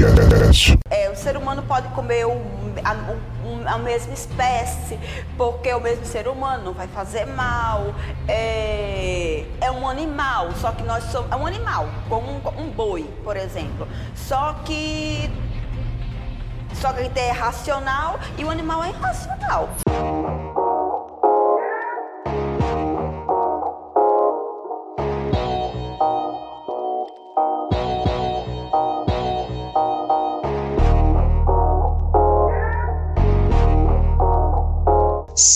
Podcast. É, o ser humano pode comer o, a, um- a mesma espécie, porque o mesmo ser humano não vai fazer mal. É, é um animal, só que nós somos. É um animal, como um, um boi, por exemplo. Só que. Só que gente é racional e o animal é irracional.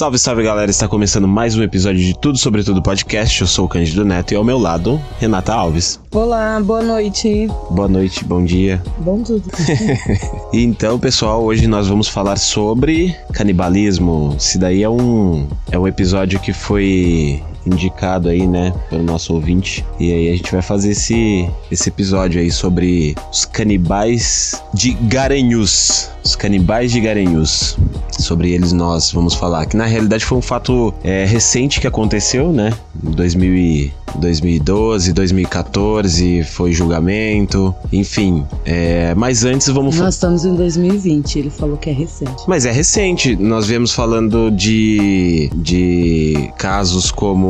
Salve, salve galera, está começando mais um episódio de Tudo Sobre Tudo Podcast. Eu sou o Cândido Neto e ao meu lado, Renata Alves. Olá, boa noite. Boa noite, bom dia. Bom tudo. Então, pessoal, hoje nós vamos falar sobre canibalismo. Esse daí é um, é um episódio que foi indicado aí, né, pelo nosso ouvinte. E aí a gente vai fazer esse, esse episódio aí sobre os canibais de Garanhuns. Os canibais de Garanhuns. Sobre eles nós vamos falar. Que na realidade foi um fato é, recente que aconteceu, né? Em 2000 e 2012, 2014 foi julgamento, enfim. é, mas antes vamos falar. Nós estamos em 2020, ele falou que é recente. Mas é recente, nós viemos falando de, de casos como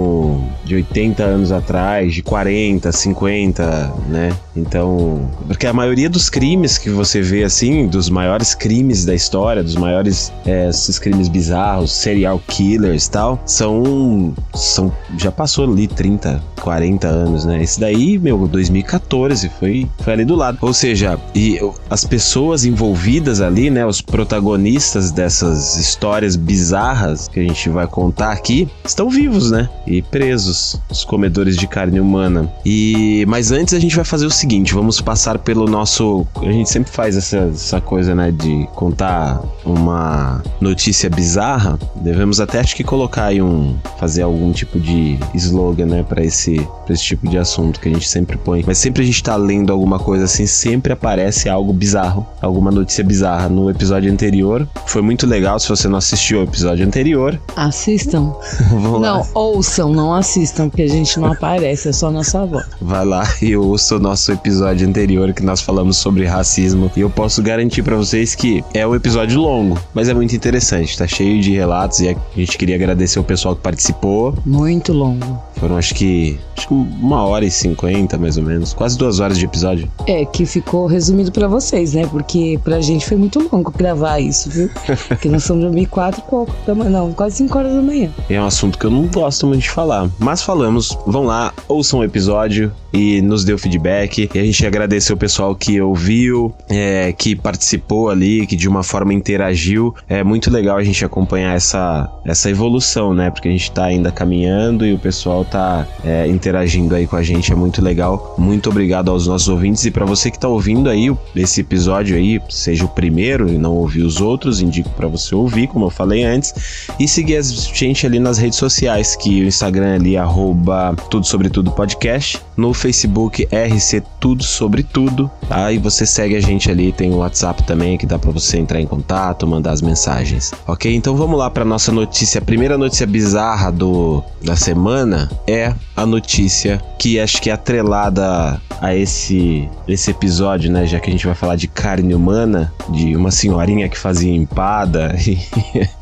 de 80 anos atrás, de 40, 50, né? Então, porque a maioria dos crimes que você vê assim, dos maiores crimes da história, dos maiores é, esses crimes bizarros, serial killers tal, são, são já passou ali 30, 40 anos, né? Esse daí, meu, 2014, foi, foi ali do lado. Ou seja, e as pessoas envolvidas ali, né? Os protagonistas dessas histórias bizarras que a gente vai contar aqui, estão vivos, né? E presos, os comedores de carne humana. E mas antes a gente vai fazer o seguinte, vamos passar pelo nosso, a gente sempre faz essa, essa coisa, né, de contar uma notícia bizarra. Devemos até acho que colocar aí um fazer algum tipo de slogan, né, para esse pra esse tipo de assunto que a gente sempre põe. Mas sempre a gente tá lendo alguma coisa assim, sempre aparece algo bizarro, alguma notícia bizarra. No episódio anterior foi muito legal. Se você não assistiu o episódio anterior, Assistam. vamos lá. Não, ouçam, não assistam, porque a gente não aparece, é só nossa voz. Vai lá e ouça o nosso episódio anterior que nós falamos sobre racismo. E eu posso garantir pra vocês que é um episódio longo, mas é muito interessante. Tá cheio de relatos e a gente queria agradecer o pessoal que participou. Muito longo. Foram acho que, acho que uma hora e cinquenta mais ou menos, quase duas horas de episódio. É, que ficou resumido pra vocês, né? Porque pra gente foi muito longo gravar isso, viu? Porque nós somos dormir quatro e pouco da manhã, não, quase cinco horas da manhã. É um assunto que eu não gosto muito de falar, mas falamos. Vão lá, ouçam o episódio e nos o feedback. E a gente agradeceu o pessoal que ouviu, é, que participou ali, que de uma forma interagiu. É muito legal a gente acompanhar essa, essa evolução, né? Porque a gente tá ainda caminhando e o pessoal tá é, interagindo aí com a gente. É muito legal. Muito obrigado aos nossos ouvintes. E para você que tá ouvindo aí esse episódio aí, seja o primeiro e não ouviu os outros, indico para você ouvir, como eu falei antes. E seguir a gente ali nas redes sociais, que o Instagram é ali, arroba tudo sobre tudo podcast. No Facebook, RC Tudo Sobre Tudo. Tá? E você segue a gente ali, tem o WhatsApp também, que dá para você entrar em contato, mandar as mensagens. Ok? Então vamos lá para nossa notícia. A primeira notícia bizarra do, da semana é a notícia que acho que é atrelada a esse, esse episódio, né? Já que a gente vai falar de carne humana, de uma senhorinha que fazia empada, e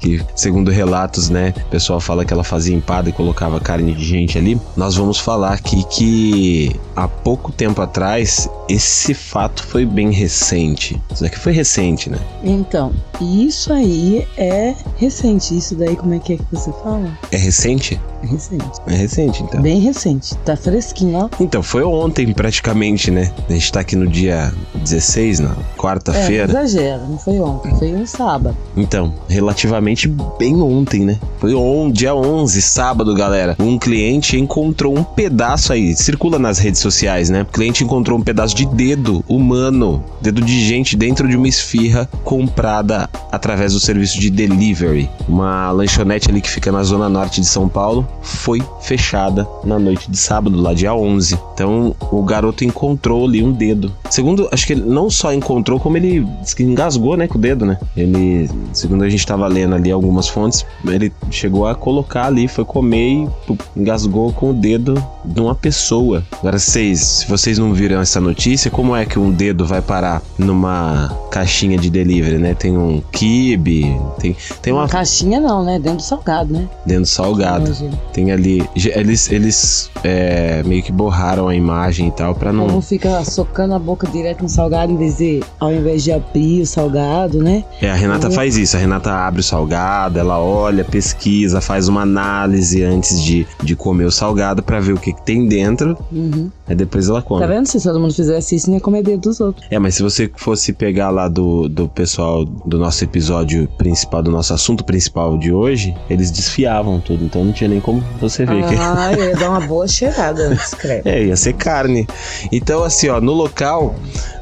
que, segundo relatos, né? O pessoal fala que ela fazia empada e colocava carne de gente ali. Nós vamos falar aqui que há pouco tempo atrás esse fato foi bem recente. Isso daqui foi recente, né? Então, isso aí é recente. Isso daí, como é que é que você fala? É recente? É recente. É recente, então. Bem recente. Tá fresquinho, ó. Então, foi ontem praticamente, né? A gente tá aqui no dia 16, na É, não quarta-feira. exagera, não foi ontem, foi um sábado. Então, relativamente bem ontem, né? Foi on, dia 11, sábado, galera. Um cliente encontrou um pedaço aí, circula nas redes sociais, né? O cliente encontrou um pedaço de dedo humano, dedo de gente dentro de uma esfirra comprada através do serviço de delivery. Uma lanchonete ali que fica na zona norte de São Paulo foi fechada na noite de sábado, lá dia 11. Então, o garoto encontrou ali um dedo. Segundo, acho que ele não só encontrou, como ele engasgou, né, com o dedo, né? Ele, segundo a gente tava lendo ali algumas fontes, ele chegou a colocar ali, foi comer e engasgou com o dedo de uma pessoa. Agora, vocês, se vocês não viram essa notícia, como é que um dedo vai parar numa caixinha de delivery, né? Tem um kibe, tem, tem uma. Caixinha não, né? Dentro do salgado, né? Dentro do salgado. Tem ali. Eles, eles é, meio que borraram a imagem e tal pra O povo não. fica socando a boca direto no salgado em vez de, ao invés de abrir o salgado, né? É, a Renata Uhum. faz isso. A Renata abre o salgado, ela olha, pesquisa, faz uma análise antes de, de comer o salgado pra ver o que, que tem dentro. Uhum. Aí depois ela come. Tá vendo? Se todo mundo fizesse isso, não ia comer dedo dos outros. É, mas se você fosse pegar lá do, do pessoal do nosso episódio principal, do nosso assunto principal de hoje, eles desfiavam tudo, então não tinha nem como você ver que. Ah, eu ia dar uma boa cheirada antes, credo. É, ia ser carne. Então, assim, ó, no local,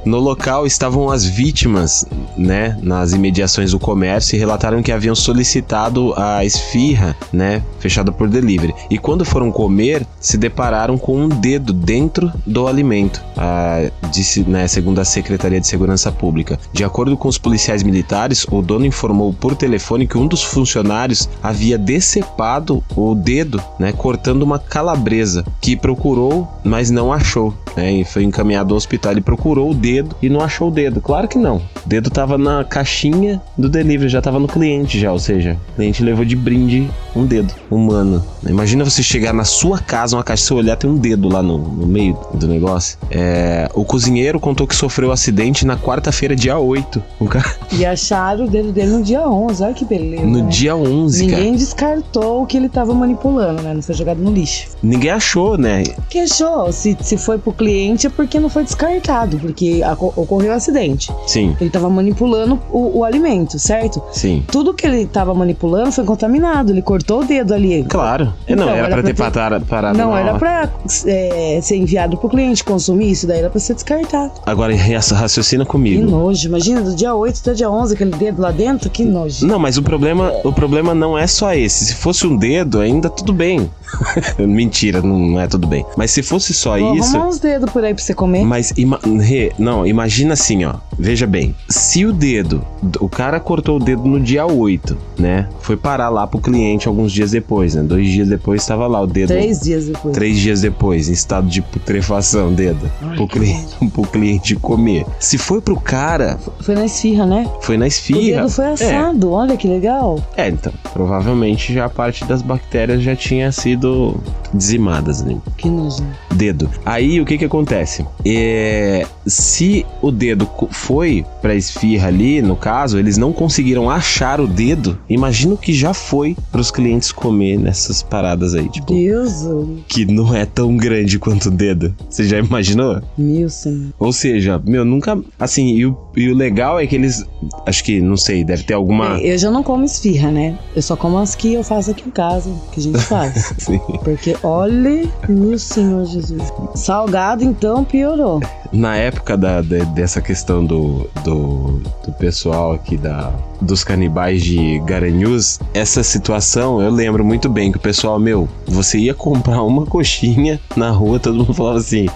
no local estavam as vítimas, né, nas imediações do comércio e relataram que haviam solicitado a esfirra, né, fechada por delivery. E quando foram comer, se depararam com um dedo dentro do alimento, ah, disse, né, segundo a Secretaria de Segurança Pública. De acordo com os policiais militares, o dono informou por telefone que um dos funcionários havia decepado o dedo, né, cortando uma calabresa, que procurou, mas não achou, né, e foi encaminhado ao hospital. Ele procurou o dedo e não achou o dedo. Claro que não. O dedo tava na caixinha do delivery, já tava no cliente já, ou seja, o cliente levou de brinde um dedo humano. Imagina você chegar na sua casa, uma caixa, você olhar, tem um dedo lá no, no meio do negócio. É, o cozinheiro contou que sofreu um acidente na quarta-feira, dia 8. O cara, E acharam o dedo dele no dia 11. Olha que beleza. no né? dia 11, cara. Ninguém descartou o que ele tava manipulando, né? Não foi jogado no lixo. Ninguém achou, né? Que achou? Se, se foi pro cliente é porque não foi descartado, porque ocorreu um acidente. Sim, Ele tava manipulando o, o alimento, certo? sim. Tudo que ele tava manipulando foi contaminado. Ele cortou o dedo ali. Claro. É, não, Então, era, pra ter ter- parado, Não, era pra é, ser enviado pro cliente consumir isso, daí era pra ser descartado. Agora raci- raciocina Que comigo. nojo. Imagina, do dia 8 até dia 11, aquele dedo lá dentro, que nojo. Não, mas o problema, o problema não é só esse. Se fosse um dedo, ainda tudo bem. Mentira, não é tudo bem. Mas se fosse só isso. arrumar uns dedos por aí pra você comer. Mas ima- Rê, não, imagina assim, ó. Veja bem, se o dedo, o cara cortou o dedo no dia 8, né? Foi parar lá pro cliente alguns dias depois, né? Dois dias depois estava lá o dedo. Três dias depois. Três dias depois, em estado de putrefação, dedo. Ai, Pro que cliente, pro cliente comer. Se foi pro cara, Foi na esfirra, né? foi na O esfirra. dedo foi assado, olha que legal. É, então, provavelmente já a parte das bactérias já tinha sido dizimadas, né? Que nojo. Dedo. Aí o que que acontece? É, se o dedo foi pra esfirra ali, no caso, eles não conseguiram achar o dedo, imagina o que já foi pros clientes comer nessas paradas aí, tipo, Deus, que não é tão grande quanto o dedo. Você já imaginou? meu senhor. Ou seja, meu, nunca. Assim, e o, e o legal é que eles. Acho que, não sei, deve ter alguma. Bem, Eu já não como esfirra, né? Eu só como as que eu faço aqui em casa, que a gente faz. Sim. Porque, olha, meu senhor Jesus. Salgado, então, piorou. Na época da, de- dessa questão do, do, do pessoal aqui da, dos canibais de Garanhuns, essa situação eu lembro muito bem que o pessoal, meu, você ia comprar uma coxinha na rua, todo mundo falava assim: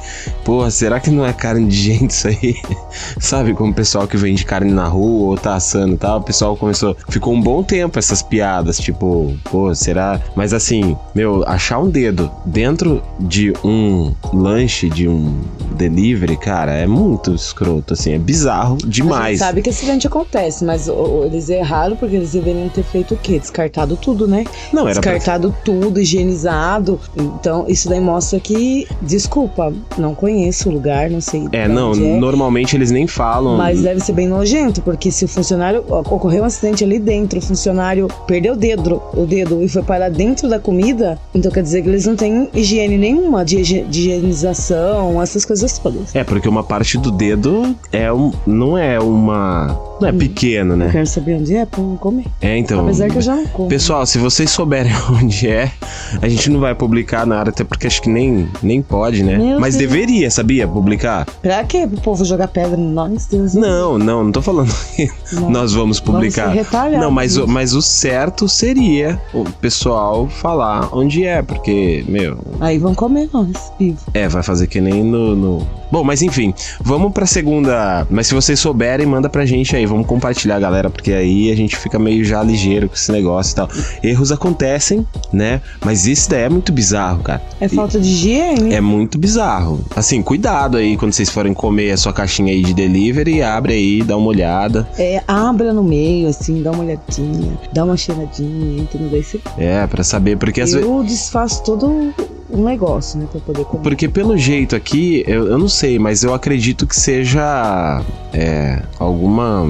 Porra, será que não é carne de gente isso aí? Sabe, como o pessoal que vende carne na rua ou tá assando e tal, o pessoal começou. Ficou um bom tempo essas piadas, tipo, pô, será? Mas assim, meu, achar um dedo dentro de um lanche, de um delivery, cara, é muito escroto, assim, é bizarro A gente demais. sabe que acidente acontece, mas eles erraram porque eles deveriam ter feito o quê? Descartado tudo, né? Não, era pra... Descartado tudo, higienizado. Então, isso daí mostra que, desculpa, não conheço o lugar, não sei. É, não, é, normalmente eles nem falam. Mas deve ser bem nojento, porque se o funcionário. Ocorreu um acidente ali dentro, o funcionário perdeu o dedo, o dedo e foi parar dentro da comida, então quer dizer que eles não têm higiene nenhuma de, de higienização, essas coisas todas. É, porque uma parte do dedo é um, não é uma. Não é pequeno, Eu né? quero saber onde é pra eu comer. É, então. Apesar que eu já não como. Pessoal, se vocês souberem onde é, a gente não vai publicar nada, até porque acho que nem, nem pode, né? Meu Mas Deus. deveria, sabia? Publicar. Pra quê? Pro povo jogar pedra em nós? Deus Não, não, não tô falando que Não. nós vamos publicar. Vamos não, mas, o- mas o certo seria o pessoal falar onde é, porque, meu, Aí vão comer nós, vivo. é, vai fazer que nem no no. Bom, mas enfim, vamos pra segunda. Mas se vocês souberem, manda pra gente aí. Vamos compartilhar, galera, porque aí a gente fica meio já ligeiro com esse negócio e tal. Erros acontecem, né? Mas isso daí é muito bizarro, cara. É falta de higiene. É muito bizarro. Assim, cuidado aí quando vocês forem comer a sua caixinha aí de delivery, abre aí, dá uma olhada. É, abra no meio, assim, dá uma olhadinha, dá uma cheiradinha, entendeu? Daí você... É, pra saber, porque às vezes. Eu desfaço todo um negócio, né, pra poder comer. Porque pelo jeito aqui, eu, eu não sei, mas eu acredito que seja é, alguma.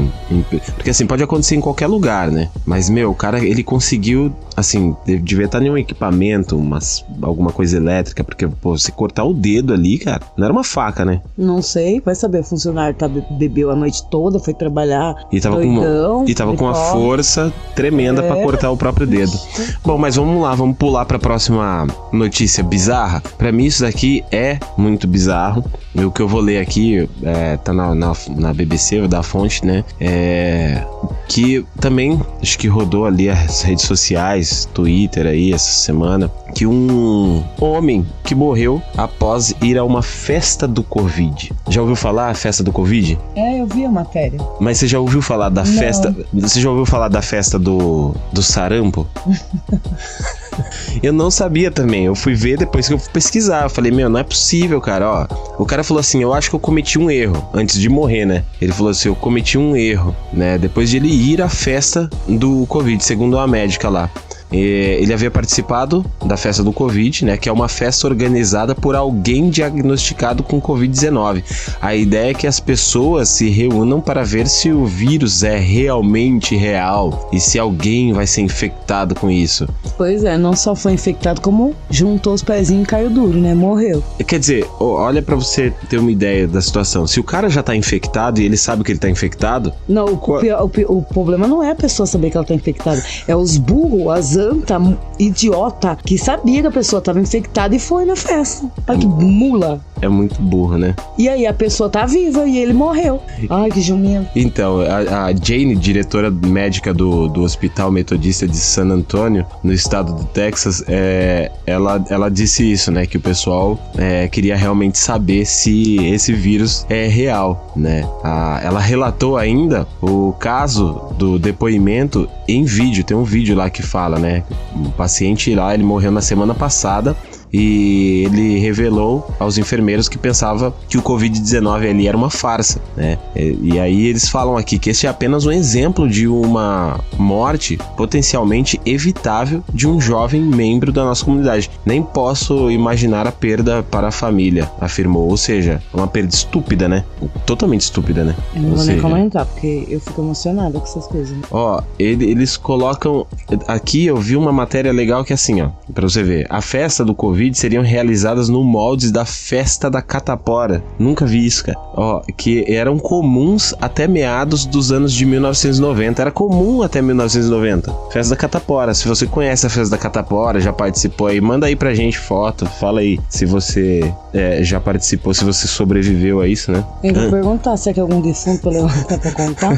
Porque assim, pode acontecer em qualquer lugar, né? Mas, meu, o cara, ele conseguiu, assim, devia estar em um equipamento, umas, alguma coisa elétrica, porque, pô, você cortar o dedo ali, cara, não era uma faca, né? Não sei, vai saber, o funcionário tá, bebeu a noite toda, foi trabalhar. E tava doidão, com, e tava com uma força tremenda pra É. cortar o próprio dedo. Bom, mas vamos lá, vamos pular pra próxima notícia bizarra. Pra mim, isso daqui é muito bizarro. E O que eu vou ler aqui é, tá na, na, na BBC, vou dar a fonte, né? É, que também acho que rodou ali as redes sociais, Twitter aí essa semana, que um homem que morreu após ir a uma festa do Covid. Já ouviu falar a festa do Covid? É, eu vi a matéria. Mas você já ouviu falar da Não. festa? Você já ouviu falar da festa do, do sarampo? eu não sabia também. Eu fui ver depois que eu fui pesquisar. Eu falei, meu, não é possível, cara. Ó, o cara falou assim: eu acho que eu cometi um erro antes de morrer, né? Ele falou assim: eu cometi um erro, né? Depois de ele ir à festa do Covid, segundo a médica lá. Ele havia participado da festa do Covid, né? Que é uma festa organizada por alguém diagnosticado com Covid-19. A ideia é que as pessoas se reúnam para ver se o vírus é realmente real e se alguém vai ser infectado com isso. Pois é, não só foi infectado, como juntou os pezinhos e caiu duro, né? Morreu. Quer dizer, olha pra você ter uma ideia da situação. Se o cara já tá infectado e ele sabe que ele tá infectado, Não, o, Qual- pior- o o problema não é a pessoa saber que ela tá infectada. É os burros, as anta, idiota, que sabia que a pessoa tava infectada e foi na festa. Olha que mula. É muito burro, né? E aí a pessoa tá viva e ele morreu. Ai, que jumento. Então, a, a Jane, diretora médica do, do Hospital Metodista de San Antônio, no estado do Texas, é, ela, ela disse isso, né? Que o pessoal é, queria realmente saber se esse vírus é real, né? A- ela relatou ainda o caso do depoimento em vídeo. Tem um vídeo lá que fala, né? Um paciente lá, ele morreu na semana passada e ele revelou aos enfermeiros que pensava que o Covid-19 ali era uma farsa, né? E, e aí eles falam aqui que este é apenas um exemplo de uma morte potencialmente evitável de um jovem membro da nossa comunidade. Nem posso imaginar a perda para a família, afirmou. Ou seja, uma perda estúpida, né? Totalmente estúpida, né? Eu não Ou vou nem seja, comentar, porque eu fico emocionada com essas coisas. Ó, ele- eles colocam. Aqui eu vi uma matéria legal que é assim, ó. Pra você ver. A festa do Covid seriam realizadas no moldes da festa da catapora. Nunca vi isso, cara. Ó, que eram comuns até meados dos anos de 1990. Era comum até 1990. Festa da catapora. Se você conhece a festa da catapora, já participou aí, manda aí pra gente foto. Fala aí se você é, já participou, se você sobreviveu a isso, né? Eu vou perguntar se é que algum defunto levantar pra contar.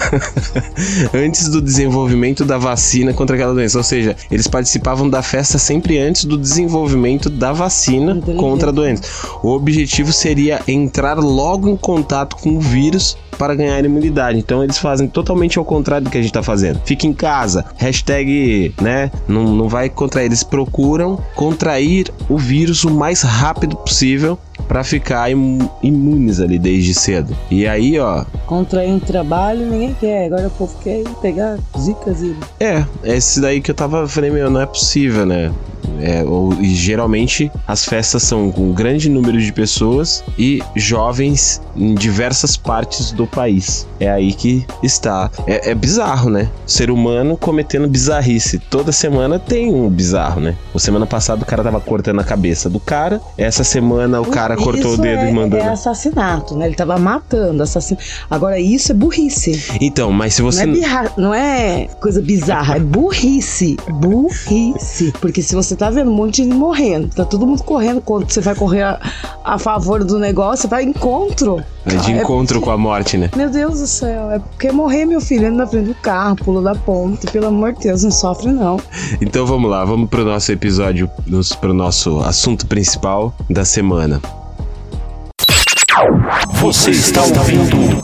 antes do desenvolvimento da vacina contra aquela doença. Ou seja, eles participavam da festa sempre antes do desenvolvimento da vacina Inteligente. contra a doença. O objetivo seria entrar logo em contato com o vírus para ganhar imunidade. Então eles fazem totalmente ao contrário do que a gente tá fazendo. Fica em casa, hashtag, né? Não, não vai contrair. Eles procuram contrair o vírus o mais rápido possível para ficar imu- imunes ali desde cedo. E aí, ó, Contrair um trabalho, ninguém quer. Agora o povo quer pegar zicas e. É, esse daí que eu tava falei, meu, não é possível, né? É, ou, e geralmente as festas são com um grande número de pessoas e jovens em diversas partes do país. É aí que está. É, é bizarro, né? Ser humano cometendo bizarrice. Toda semana tem um bizarro, né? O semana passada o cara tava cortando a cabeça do cara. Essa semana o cara cortou o Isso dedo é, e mandou. É assassinato, né? Ele tava matando, assassino. Agora, isso é burrice. Então, mas se você. Não é, birra- não é coisa bizarra, é burrice. Burrice. Porque se você tá vendo um monte de gente morrendo, tá todo mundo correndo, quando você vai correr a, a favor do negócio, você vai encontro. É de É- encontro com a morte, né? Meu Deus do céu, é porque morrer, meu filho, anda na frente do carro, pula da ponte, pelo amor de Deus, não sofre não. Então vamos lá, vamos pro nosso episódio, pro nosso assunto principal da semana. Você está ouvindo?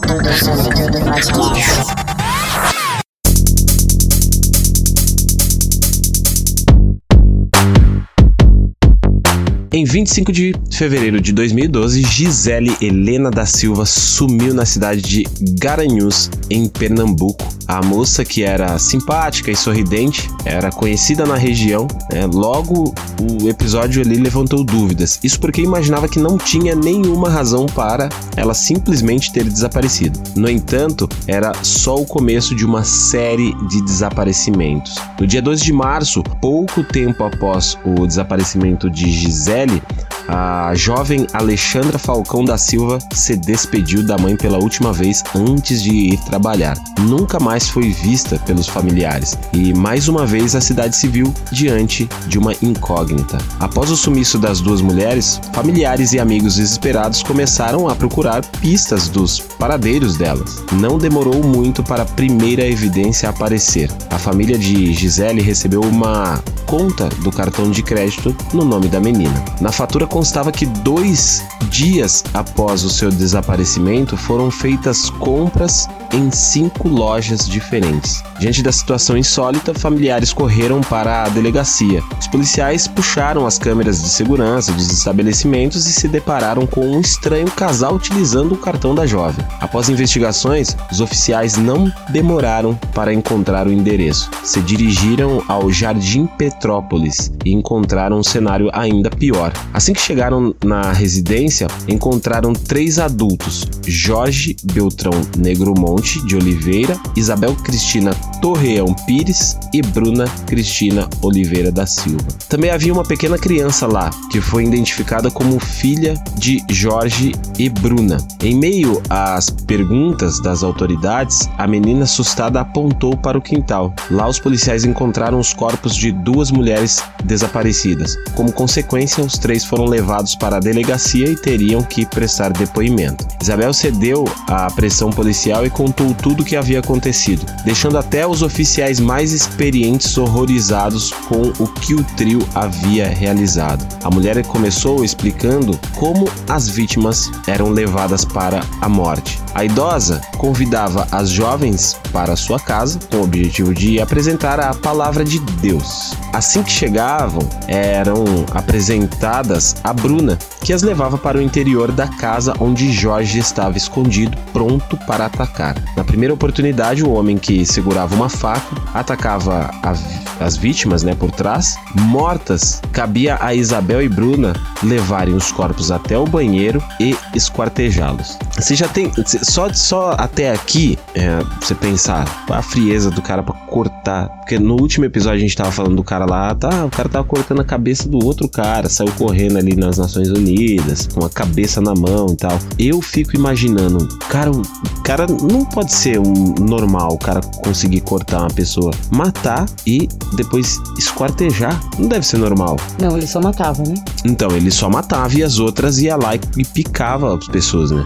Em 25 de fevereiro de 2012, Gisele Helena da Silva sumiu na cidade de Garanhuns, em Pernambuco. A moça, que era simpática e sorridente, era conhecida na região. Né? Logo, o episódio ali levantou dúvidas. Isso porque imaginava que não tinha nenhuma razão para ela simplesmente ter desaparecido. No entanto, era só o começo de uma série de desaparecimentos. No dia 2 de março, pouco tempo após o desaparecimento de Gisele, Dani. A jovem Alexandra Falcão da Silva se despediu da mãe pela última vez antes de ir trabalhar. Nunca mais foi vista pelos familiares e mais uma vez a cidade viu diante de uma incógnita. Após o sumiço das duas mulheres, familiares e amigos desesperados começaram a procurar pistas dos paradeiros delas. Não demorou muito para a primeira evidência aparecer. A família de Gisele recebeu uma conta do cartão de crédito no nome da menina. Na fatura constava que dois dias após o seu desaparecimento foram feitas compras em cinco lojas diferentes. Diante da situação insólita, familiares correram para a delegacia. Os policiais puxaram as câmeras de segurança dos estabelecimentos e se depararam com um estranho casal utilizando o cartão da jovem. Após investigações, os oficiais não demoraram para encontrar o endereço. Se dirigiram ao Jardim Petrópolis e encontraram um cenário ainda pior. Assim que chegaram na residência, encontraram três adultos: Jorge Beltrão Negromonte de Oliveira, Isabel Cristina Torreão Pires e Bruna Cristina Oliveira da Silva. Também havia uma pequena criança lá, que foi identificada como filha de Jorge e Bruna. Em meio às perguntas das autoridades, a menina assustada apontou para o quintal. Lá, os policiais encontraram os corpos de duas mulheres desaparecidas. Como consequência, os três foram levados para a delegacia e teriam que prestar depoimento. Isabel cedeu à pressão policial e contou tudo o que havia acontecido, deixando até os oficiais mais experientes horrorizados com o que o trio havia realizado. A mulher começou explicando como as vítimas eram levadas para a morte. A idosa convidava as jovens para sua casa com o objetivo de apresentar a palavra de Deus. Assim que chegavam, eram apresentadas a Bruna, que as levava para o interior da casa onde Jorge estava escondido, pronto para atacar. Na primeira oportunidade, o homem que segurava uma faca atacava a, as vítimas né, por trás. Mortas, cabia a Isabel e Bruna levarem os corpos até o banheiro e esquartejá-los. Você já tem. Só, só até aqui, é, você pensar a frieza do cara para cortar. Porque no último episódio a gente tava falando do cara lá, tá? O cara tava cortando a cabeça do outro cara, saiu correndo ali nas Nações Unidas, com a cabeça na mão e tal. Eu fico imaginando, cara, o cara não pode ser um normal, o cara conseguir cortar uma pessoa, matar e depois esquartejar. Não deve ser normal. Não, ele só matava, né? Então, ele só matava e as outras ia lá e picava as pessoas, né?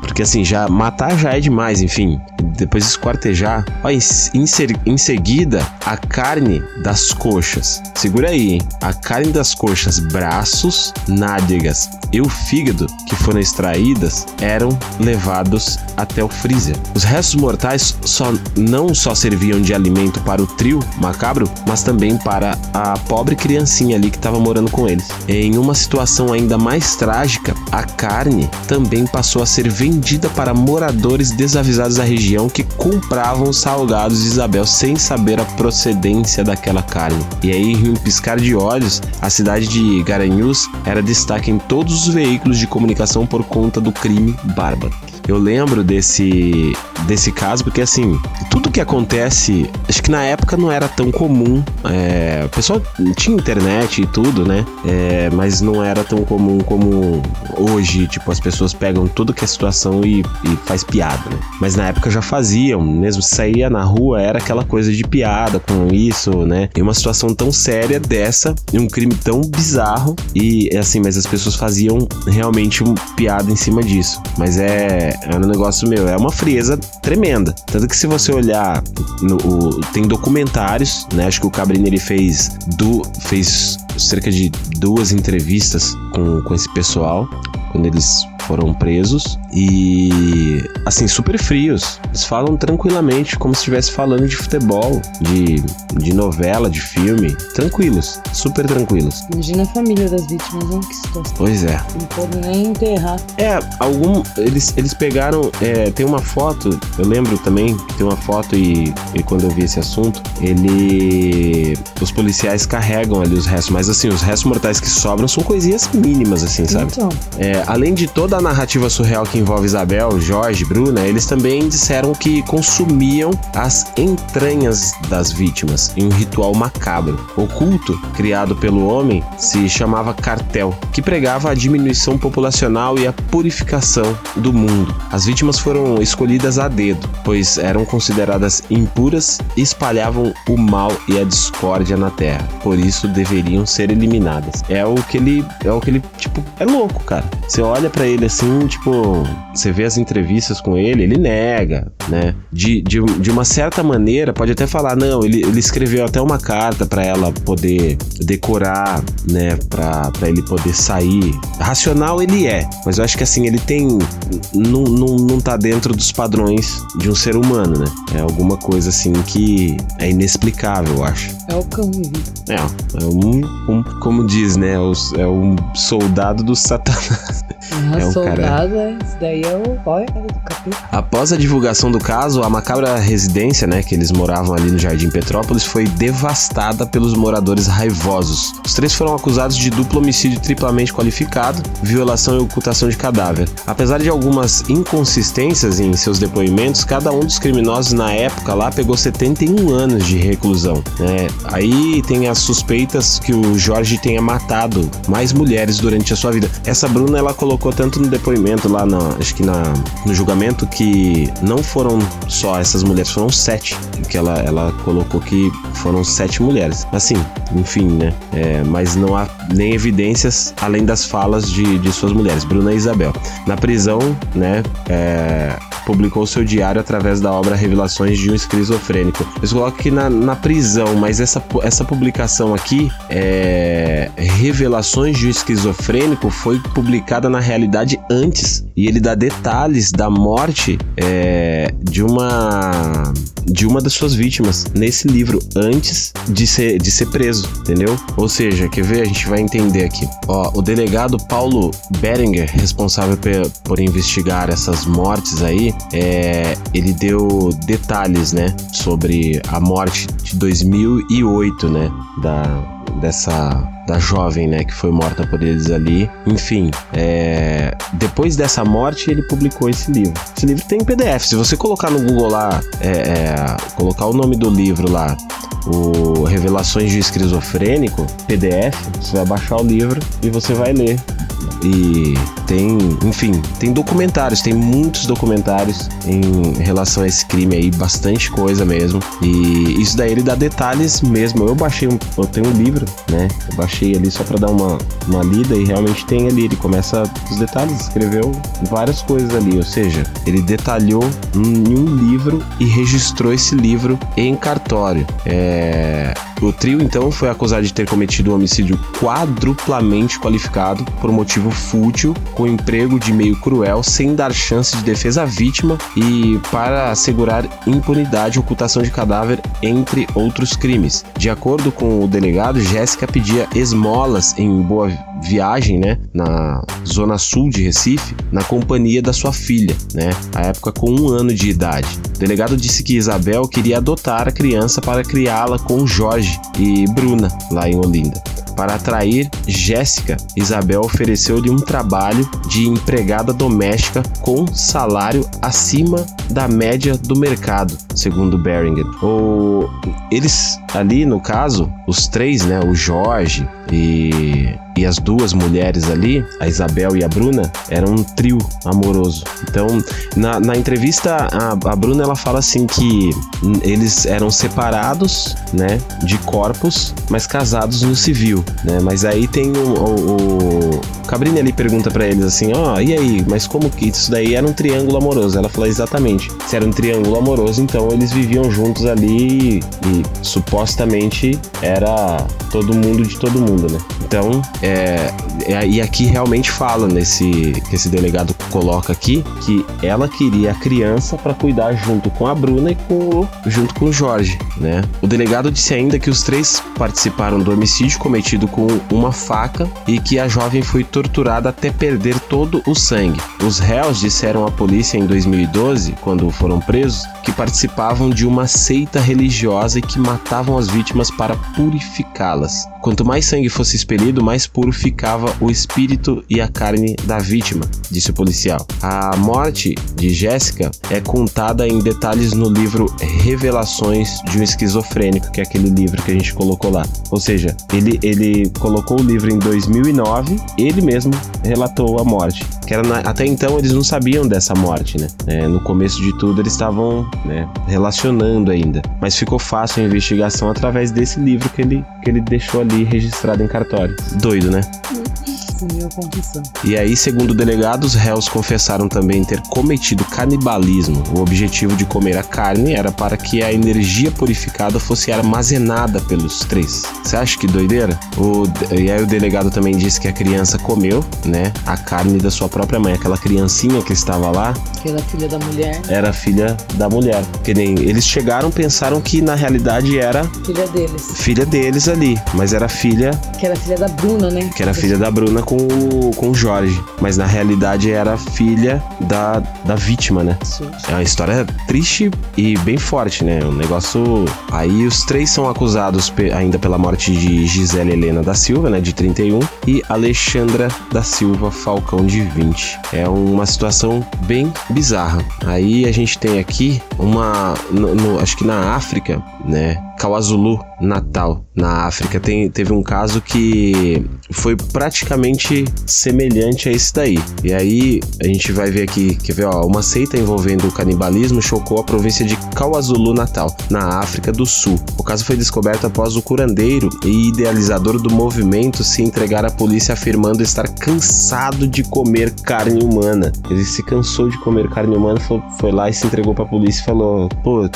Porque assim, já matar já é demais, enfim. Depois esquartejar. Ó, em, em, em seguida, a carne das coxas. Segura aí, hein? A carne das coxas, braços, nádegas e o fígado que foram extraídas eram levados até o freezer. Os restos mortais só não só serviam de alimento para o trio macabro, mas também para a pobre criancinha ali que estava morando com eles. Em uma situação ainda mais trágica, a carne também passou a ser vendida para moradores desavisados da região que compravam os salgados de Isabel sem saber a procedência daquela carne. E aí, em um piscar de olhos, a cidade de Garanhuns era destaque em todos os veículos de comunicação por conta do crime bárbaro. Eu lembro desse, desse caso porque, assim, tudo que acontece, acho que na época não era tão comum. É, o pessoal tinha internet e tudo, né? É, mas não era tão comum como hoje. Tipo, as pessoas pegam tudo que é situação e, e faz piada, né? Mas na época já faziam, mesmo saía na rua, era aquela coisa de piada com isso, né? E uma situação tão séria dessa, e um crime tão bizarro, e assim, mas as pessoas faziam realmente um piada em cima disso. Mas é é, um negócio meu, é uma frieza tremenda. Tanto que se você olhar, no, o, tem documentários, né? Acho que o Cabrini ele fez, do, fez cerca de duas entrevistas com, com esse pessoal quando eles foram presos e assim super frios. Eles falam tranquilamente como se estivesse falando de futebol, de, de novela, de filme, tranquilos, super tranquilos. Imagina a família das vítimas, não que situação. Pois é. Não pode nem enterrar. É, algum eles eles pegaram é, tem uma foto, eu lembro também que tem uma foto e, e quando eu vi esse assunto, ele os policiais carregam ali os restos, mas assim, os restos mortais que sobram são coisinhas mínimas assim, sabe? Então, É, além de toda a narrativa surreal que envolve Isabel, Jorge, Bruna, eles também disseram que consumiam as entranhas das vítimas em um ritual macabro. O culto, criado pelo homem, se chamava cartel, que pregava a diminuição populacional e a purificação do mundo. As vítimas foram escolhidas a dedo, pois eram consideradas impuras e espalhavam o mal e a discórdia na terra. Por isso deveriam ser eliminadas. É o que ele, é o que ele, tipo, é louco, cara. Você olha pra ele assim, tipo, você vê as entrevistas com ele, ele nega, né? De, de, de uma certa maneira, pode até falar, não, ele, ele escreveu até uma carta pra ela poder decorar, né? Pra, pra ele poder sair. Racional ele é, mas eu acho que assim, ele tem. Não, não, não tá dentro dos padrões de um ser humano, né? É alguma coisa assim que é inexplicável, eu acho. é o cão? É, é um, um como diz, né? os- É um soldado do satanás. Ah, É um soldado, é. Isso daí é o boy do capeta. Após a divulgação do caso, a macabra residência, né, que eles moravam ali no Jardim Petrópolis, foi devastada pelos moradores raivosos. Os três foram acusados de duplo homicídio triplamente qualificado, violação e ocultação de cadáver. Apesar de algumas inconsistências em seus depoimentos, cada um dos criminosos na época lá pegou 71 anos de reclusão. Né? Aí tem as suspeitas que o Jorge tenha matado mais mulheres durante a sua vida. Essa Bruna ela colocou tanto no depoimento lá na, acho que na, no julgamento que não foram só essas mulheres, foram sete. Que ela, ela colocou que foram sete mulheres. Assim, enfim, né? É, mas não há nem evidências além das falas de, de suas mulheres, Bruna e Isabel. Na prisão, né? é, publicou seu diário através da obra Revelações de um Esquizofrênico. Eles colocam aqui na, na prisão, mas essa, essa publicação aqui, é, Revelações de um Esquizofrênico, foi publicada na realidade antes. E ele dá detalhes da morte é, de uma de uma das suas vítimas nesse livro antes de ser, de ser preso, entendeu? Ou seja, quer ver? A gente vai entender aqui. Ó, o delegado Paulo Beringer, responsável pe- por investigar essas mortes aí, é, ele deu detalhes, né, sobre a morte de 2008, né, da dessa da jovem, né, que foi morta por eles ali. Enfim, é, depois dessa morte ele publicou esse livro. Esse livro tem em PDF. Se você colocar no Google lá, é, é, colocar o nome do livro lá, o Revelações de Esquizofrênico, PDF, você vai baixar o livro e você vai ler. E tem, enfim, tem documentários, tem muitos documentários em relação a esse crime aí, bastante coisa mesmo. E isso daí ele dá detalhes mesmo. Eu baixei um, eu tenho um livro, né? Eu baixei ali só pra dar uma, uma lida e realmente tem ali. Ele começa os detalhes, escreveu várias coisas ali. Ou seja, ele detalhou em um livro e registrou esse livro em cartório. É, o trio então foi acusado de ter cometido um homicídio quadruplamente qualificado por motivo fútil, com emprego de meio cruel, sem dar chance de defesa à vítima e para assegurar impunidade ocultação de cadáver, entre outros crimes. De acordo com o delegado, Jéssica pedia esmolas em boa viagem, né, na zona sul de Recife, na companhia da sua filha, né, à época com um ano de idade. O delegado disse que Isabel queria adotar a criança para criá-la com Jorge e Bruna, lá em Olinda. Para atrair Jéssica, Isabel ofereceu-lhe um trabalho de empregada doméstica com salário acima da média do mercado, segundo Beringer. O... Eles ali, no caso, os três, né, o Jorge e, e as duas mulheres ali, a Isabel e a Bruna, eram um trio amoroso. Então, na, na entrevista, a, a Bruna ela fala assim que eles eram separados, né, de corpos, mas casados no civil, né? Mas aí tem o, o, o Cabrini ali pergunta pra eles assim, ó, e aí, mas como que isso daí era um triângulo amoroso? Ela fala exatamente. se era um triângulo amoroso, então eles viviam juntos ali e, e supostamente era todo mundo de todo mundo, né? Então, é, é, e aqui realmente fala nesse que esse delegado coloca aqui que ela queria a criança para cuidar junto com a Bruna e com junto com o Jorge, né? O delegado disse ainda que os três participaram do homicídio cometido com uma faca e que a jovem foi torturada até perder todo o sangue. Os réus disseram à polícia em 2012, quando foram presos, que participavam de uma seita religiosa e que matavam as vítimas para purificá-las. Quanto mais sangue fosse expelido, mais puro ficava o espírito e a carne da vítima, disse o policial. A morte de Jéssica é contada em detalhes no livro Revelações de um Esquizofrênico, que é aquele livro que a gente colocou lá. Ou seja, ele, ele colocou o livro em 2009, ele mesmo relatou a morte. Que era na, até então eles não sabiam dessa morte, né? É, no começo de tudo eles estavam né, relacionando ainda. Mas ficou fácil a investigação através desse livro que ele, que ele deixou ali registrado em cartório. Doido, né? Assumiu a confissão. E aí, segundo o delegado, os réus confessaram também ter cometido canibalismo. O objetivo de comer a carne era para que a energia purificada fosse armazenada pelos três. Você acha que doideira? O, e aí o delegado também disse que a criança comeu, né, a carne da sua própria mãe. Aquela criancinha que estava lá Que era filha da mulher, era filha da mulher. Que nem eles chegaram, pensaram que na realidade era filha deles. filha deles ali, mas era filha Que era filha da Bruna, né? que era filha da Bruna com o, com o Jorge, mas na realidade era filha da, da vítima, né? Isso. É uma história triste e bem forte, né? Um negócio. Aí os três são acusados pe- ainda pela morte de Gisele Helena da Silva, né? De 31, e Alexandra da Silva Falcão, de 20. É uma situação bem bizarra. Aí a gente tem aqui uma. no- no- acho que na África, né? KwaZulu, Natal, na África, tem, teve um caso que foi praticamente semelhante a esse daí. E aí a gente vai ver aqui, quer ver, ó, uma seita envolvendo o canibalismo chocou a província de KwaZulu Natal, na África do Sul. O caso foi descoberto após o curandeiro e idealizador do movimento se entregar à polícia afirmando estar cansado de comer carne humana. Ele se cansou de comer carne humana, foi, foi lá e se entregou pra polícia e falou: pô,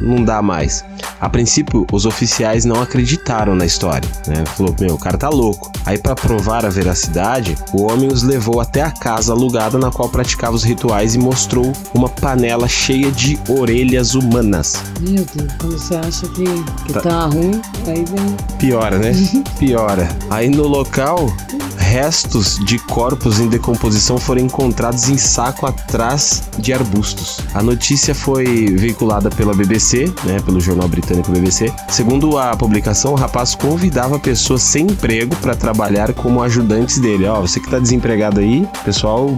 não dá mais. A princípio, os oficiais não acreditaram na história, né? Falou, meu, o cara tá louco. Aí, pra provar a veracidade, o homem os levou até a casa alugada na qual praticava os rituais e mostrou uma panela cheia de orelhas humanas. Meu Deus, quando você acha que, que tá. ruim, aí vem. Piora, né? Piora. Aí no local, restos de corpos em decomposição foram encontrados em saco atrás de arbustos. A notícia foi veiculada pela BBC, né, pelo jornal britânico BBC. Segundo a publicação, o rapaz convidava pessoas sem emprego para trabalhar como ajudantes dele. Ó, você que tá desempregado aí, pessoal,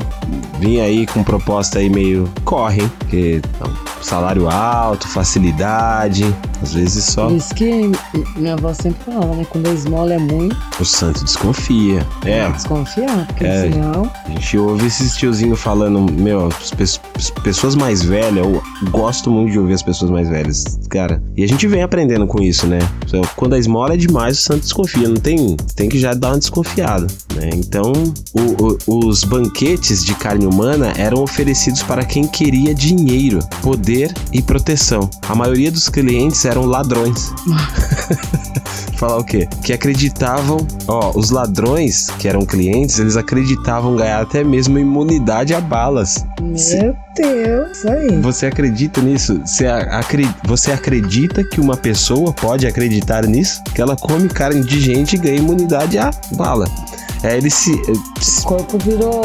vinha aí com proposta aí meio corre, hein? Porque ó, salário alto, facilidade, às vezes só Por isso que minha avó sempre falava, né? Quando a esmola é muito, o santo desconfia. É, desconfiar, porque É. senão. a gente ouve esses tiozinhos falando, meu, as pessoas mais velhas, eu gosto muito de ouvir as pessoas mais velhas, cara. E a gente vem aprendendo com isso, né? Então, Quando a esmola é demais, o santo desconfia, não tem, tem que já dar uma desconfiada, né? Então, o- o- os banquetes de carne humana eram oferecidos para quem queria dinheiro, poder e proteção. A maioria dos clientes eram ladrões. Falar o quê? Que acreditavam, ó, os ladrões que eram clientes, eles acreditavam ganhar até mesmo imunidade a balas. Meu Se- Deus, aí. Você acredita nisso? Você, a- acre- você acredita que uma pessoa pode acreditar nisso? Que ela come carne de gente e ganha imunidade a bala. É, ele se. O corpo virou.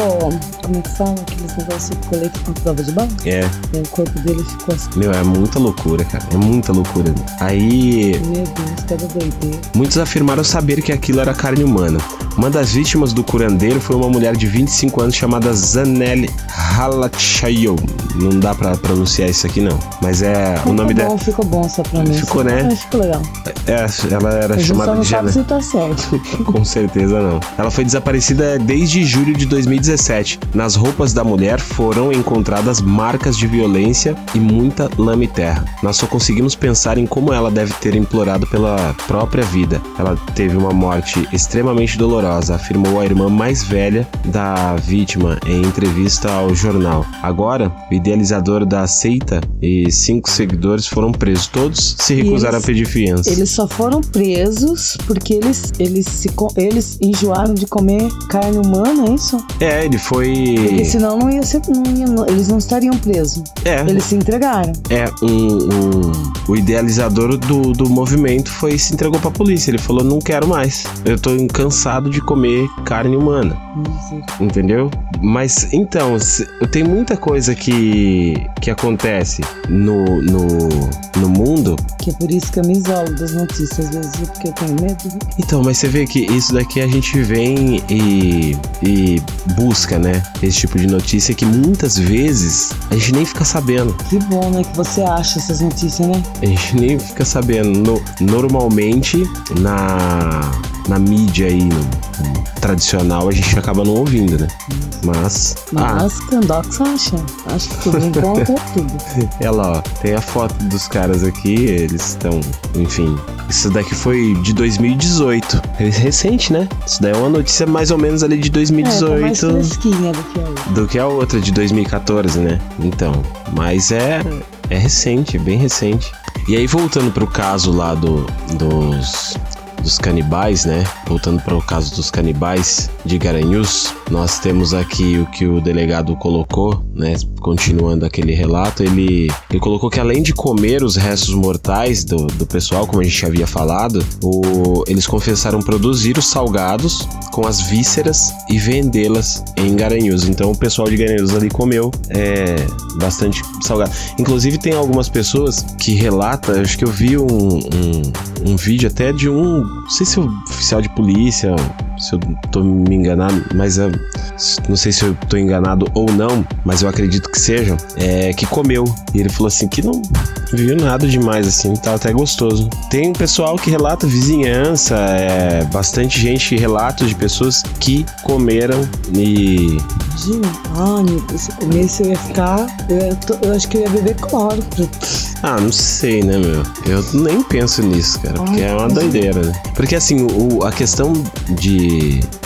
Como é que fala? Aqueles negócios de colete com prova de bala? É, E aí o corpo dele ficou assim. meu, é muita loucura, cara. É muita loucura. Aí. Meu Deus, cada doideira. Muitos afirmaram saber que aquilo era carne humana. Uma das vítimas do curandeiro foi uma mulher de 25 anos chamada Zanelli Halachayo. Não dá pra pronunciar isso aqui não, mas é o Ficou nome bom, dela. ficou bom essa pronúncia. Ficou, né? Ah, ficou legal. É, ela era A gente só chamada não de sabe se tá certo. Com certeza não. Ela foi desaparecida desde julho de 2017. Nas roupas da mulher foram encontradas marcas de violência e muita lama e terra. Nós só conseguimos pensar em como ela deve ter implorado pela própria vida. Ela teve uma morte extremamente dolorosa, afirmou a irmã mais velha da vítima em entrevista ao jornal. Agora, o idealizador da seita e cinco seguidores foram presos. Todos se recusaram eles, a pedir fiança. Eles só foram presos porque eles, eles, se, eles enjoaram de comer carne humana, é isso? É, ele foi. Porque senão não ia ser. Não ia, eles não estariam presos. É. Eles se entregaram. É, um, um, o idealizador do, do movimento foi se entregou pra polícia. Ele falou: não quero mais. Eu tô cansado de comer carne humana. Entendeu? Mas então, tem muita coisa que, que acontece no, no, no mundo. Que é por isso que eu me isolo das notícias, às vezes, porque eu tenho medo. Então, mas você vê que isso daqui a gente vem e, e busca, né? Esse tipo de notícia que muitas vezes a gente nem fica sabendo. Que bom, né? Que você acha essas notícias, né? A gente nem fica sabendo. No, normalmente, na, na mídia aí, no, no tradicional, a gente acaba não ouvindo, né? Mas. Mas ah, Candox acha. Acho que tudo encontra tudo. É lá, ó. Tem a foto dos caras aqui, eles estão. Enfim. Isso daqui foi de 2018. É recente, né? Isso daí é uma notícia mais ou menos ali de 2018. É, tá mais fresquinha do que a outra. Do que a outra, de 2014, né? Então. Mas é. É recente, bem recente. E aí, voltando pro caso lá do, dos dos canibais, né? Voltando para o caso dos canibais de Garanhuns, nós temos aqui o que o delegado colocou, né? Continuando aquele relato, ele, ele colocou que além de comer os restos mortais do, do pessoal, como a gente havia falado, o, eles confessaram produzir os salgados com as vísceras e vendê-las em Garanhuns. Então o pessoal de Garanhuns ali comeu é, bastante salgado. Inclusive tem algumas pessoas que relatam, acho que eu vi um, um, um vídeo até de um não sei se é oficial de polícia, se eu tô me enganando, mas eu, não sei se eu tô enganado ou não, mas eu acredito que seja, é, que comeu. E ele falou assim que não viu nada demais, assim, tá até gostoso. Tem um pessoal que relata vizinhança, é, bastante gente relata de pessoas que comeram e. Imagina, se eu comesse eu ia ficar. Eu, ia, eu acho que eu ia beber cloro. Ah, não sei, né, meu? Eu nem penso nisso, cara, porque é uma doideira, né? Porque assim, o, a questão de,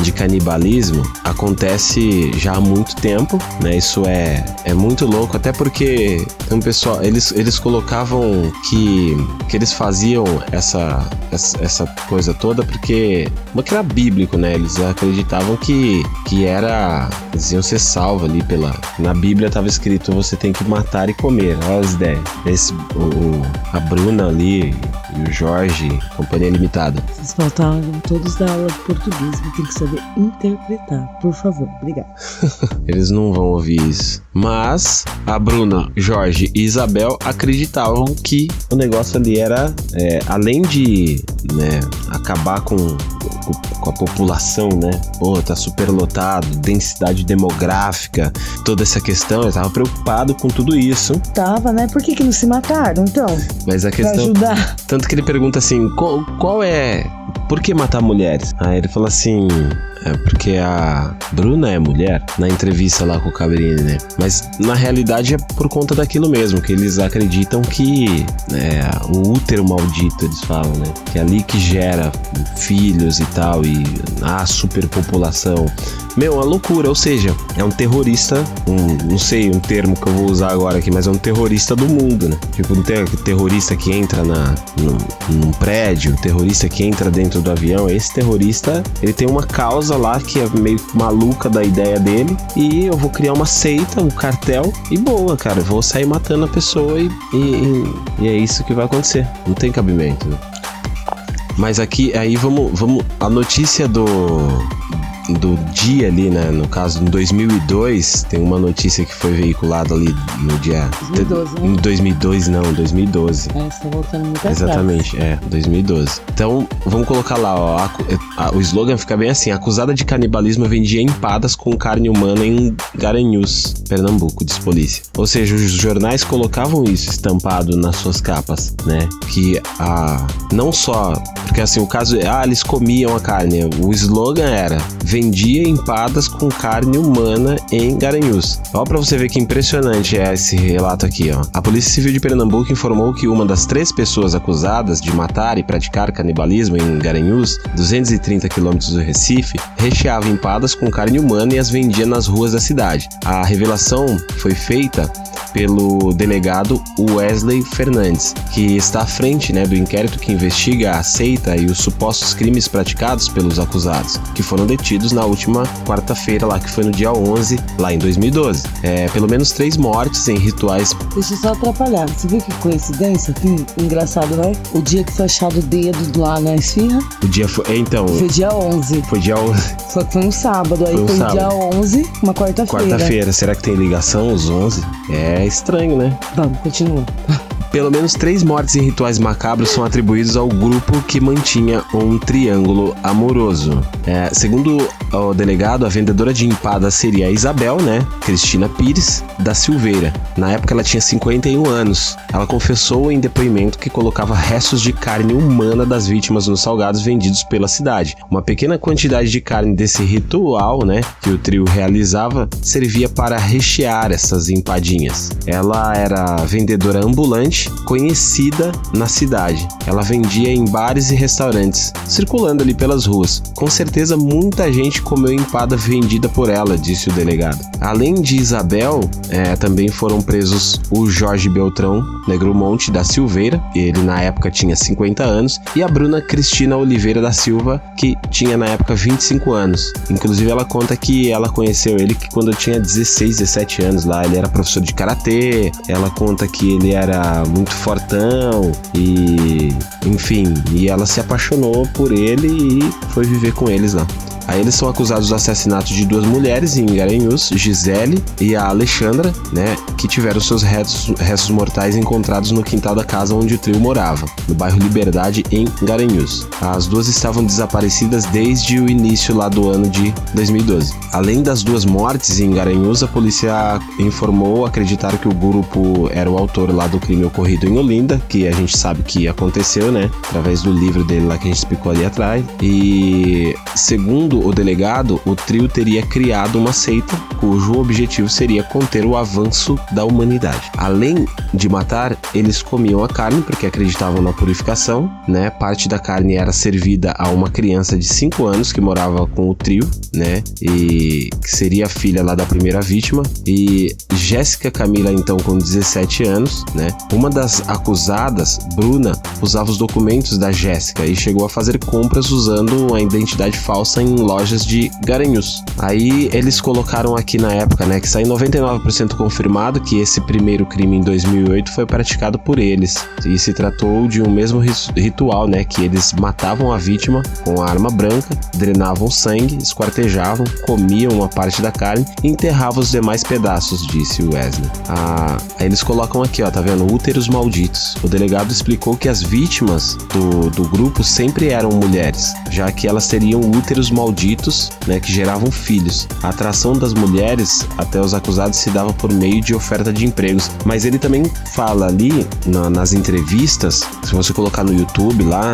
de canibalismo acontece já há muito tempo, né? Isso é, é muito louco, até porque um pessoal, eles, eles colocavam que, que eles faziam essa, essa, essa coisa toda porque, porque era bíblico, né? Eles acreditavam que, que era, eles iam ser salvos ali pela, na Bíblia estava escrito você tem que matar e comer, olha as ideias. Esse, o, a Bruna ali e o Jorge, Companhia Limitada. Vocês faltaram todos da aula de português, tem que saber interpretar. Por favor, obrigado. Eles não vão ouvir isso. Mas a Bruna, Jorge e Isabel acreditavam que o negócio ali era, é, além de né, acabar com, com a população, né? Pô, tá super lotado, densidade demográfica, toda essa questão. Eu tava preocupado com tudo isso. Tava, né? Por que, que não se mataram, então? Mas a questão. Pra ajudar. Tanto que ele pergunta assim: qual, qual é. Por que matar mulheres? Aí ele fala assim: é porque a Bruna é mulher, na entrevista lá com o Cabrini, né? Mas na realidade é por conta daquilo mesmo, que eles acreditam que é, o útero maldito, eles falam, né? Que é ali que gera filhos e tal, e a superpopulação. Meu, uma loucura, ou seja, é um terrorista, um, não sei um termo que eu vou usar agora aqui, mas é um terrorista do mundo, né? Tipo, um ter terrorista que entra na, num, num prédio, terrorista que entra dentro do avião. Esse terrorista, ele tem uma causa lá que é meio maluca da ideia dele. E eu vou criar uma seita, um cartel. E boa, cara. Eu vou sair matando a pessoa e, e, e é isso que vai acontecer. Não tem cabimento. Mas aqui, aí vamos, vamos. A notícia do do dia ali, né? No caso, em 2002, tem uma notícia que foi veiculada ali no dia. 2012, né? Em 2002, não, 2012. É, você tá voltando muito Exatamente, é, 2012. Então, vamos colocar lá, ó. A, a, o slogan fica bem assim: acusada de canibalismo vendia empadas com carne humana em Garanhuns, Pernambuco, diz polícia. Ou seja, os jornais colocavam isso estampado nas suas capas, né? Que a. Não só. Porque assim, o caso é, ah, eles comiam a carne. O slogan era vendia empadas com carne humana em Garanhuns. Ó para você ver que impressionante é esse relato aqui, ó. A Polícia Civil de Pernambuco informou que uma das três pessoas acusadas de matar e praticar canibalismo em Garanhuns, 230 quilômetros do Recife, recheava empadas com carne humana e as vendia nas ruas da cidade. A revelação foi feita pelo delegado Wesley Fernandes, que está à frente né, do inquérito que investiga a seita e os supostos crimes praticados pelos acusados, que foram detidos na última quarta-feira, lá que foi no dia 11, lá em 2012. É, pelo menos três mortes em rituais. Deixa eu só atrapalhar. Você viu que coincidência? Que engraçado, né? O dia que foi achado o dedo lá na esfirra. O dia foi. É, então. Foi dia 11. Foi dia 11. Só que foi um sábado. Aí foi, um foi sábado. dia 11, uma quarta-feira. Quarta-feira. Será que tem ligação os 11? É estranho, né? Vamos, continua. Pelo menos três mortes em rituais macabros são atribuídos ao grupo que mantinha um triângulo amoroso. É, segundo o delegado, a vendedora de empadas seria a Isabel, né? Cristina Pires, da Silveira. Na época ela tinha 51 anos. Ela confessou em depoimento que colocava restos de carne humana das vítimas nos salgados vendidos pela cidade. Uma pequena quantidade de carne desse ritual, né, que o trio realizava, servia para rechear essas empadinhas. Ela era vendedora ambulante conhecida na cidade. Ela vendia em bares e restaurantes, circulando ali pelas ruas. Com certeza muita gente comeu empada vendida por ela, disse o delegado. Além de Isabel, é, também foram presos o Jorge Beltrão Negromonte da Silveira, ele na época tinha 50 anos, e a Bruna Cristina Oliveira da Silva, que tinha na época 25 anos. Inclusive ela conta que ela conheceu ele que quando tinha 16, 17 anos lá, ele era professor de karatê. Ela conta que ele era muito fortão e enfim, e ela se apaixonou por ele e foi viver com eles lá. Aí eles são acusados do assassinato de duas mulheres em Garanhuns, Gisele e a Alexandra, né, que tiveram seus restos, restos mortais encontrados no quintal da casa onde o trio morava, no bairro Liberdade, em Garanhuns. As duas estavam desaparecidas desde o início lá do ano de 2012. Além das duas mortes em Garanhuns, a polícia informou acreditar que o grupo era o autor lá do crime ocorrido em Olinda, que a gente sabe que aconteceu, né, através do livro dele lá que a gente explicou ali atrás. E segundo Segundo o delegado, o trio teria criado uma seita cujo objetivo seria conter o avanço da humanidade. Além de matar, eles comiam a carne porque acreditavam na purificação, né? Parte da carne era servida a uma criança de 5 anos que morava com o trio, né? E que seria a filha lá da primeira vítima. E Jéssica Camila, então, com 17 anos, né? Uma das acusadas, Bruna, usava os documentos da Jéssica e chegou a fazer compras usando a identidade falsa em lojas de Garanhuns. Aí eles colocaram aqui na época, né, que sai 99% confirmado que esse primeiro crime em 2008 foi praticado por eles. E se tratou de um mesmo ritual, né, que eles matavam a vítima com a arma branca, drenavam sangue, esquartejavam, comiam uma parte da carne e enterravam os demais pedaços, disse Wesley. Ah, aí eles colocam aqui, ó, tá vendo? Úteros malditos. O delegado explicou que as vítimas do, do grupo sempre eram mulheres, já que elas teriam úteros malditos malditos, né, que geravam filhos. A atração das mulheres até os acusados se dava por meio de oferta de empregos. Mas ele também fala ali na, nas entrevistas, se você colocar no YouTube lá,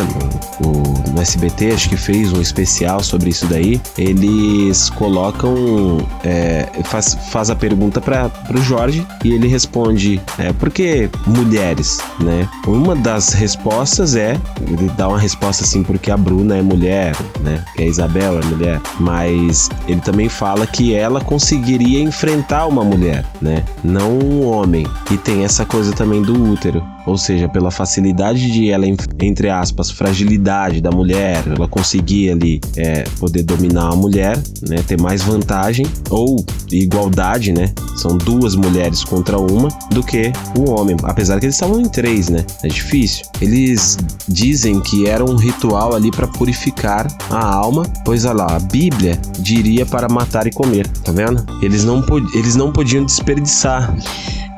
no, no, SBT, acho que fez um especial sobre isso daí, eles colocam, é, faz, faz a pergunta para o Jorge e ele responde, é, por que mulheres, né? Uma das respostas é, ele dá uma resposta assim, porque a Bruna é mulher, né? Que a Isabel é mulher, mas ele também fala que ela conseguiria enfrentar uma mulher, né? Não um homem. E tem essa coisa também do útero ou seja, pela facilidade de ela, entre aspas, fragilidade da mulher, ela conseguir ali é, poder dominar a mulher, né, ter mais vantagem, ou igualdade, né, são duas mulheres contra uma, do que o homem, apesar que eles estavam em três, né, é difícil. Eles dizem que era um ritual ali para purificar a alma, pois olha lá, a Bíblia diria para matar e comer, tá vendo? Eles não, eles não podiam desperdiçar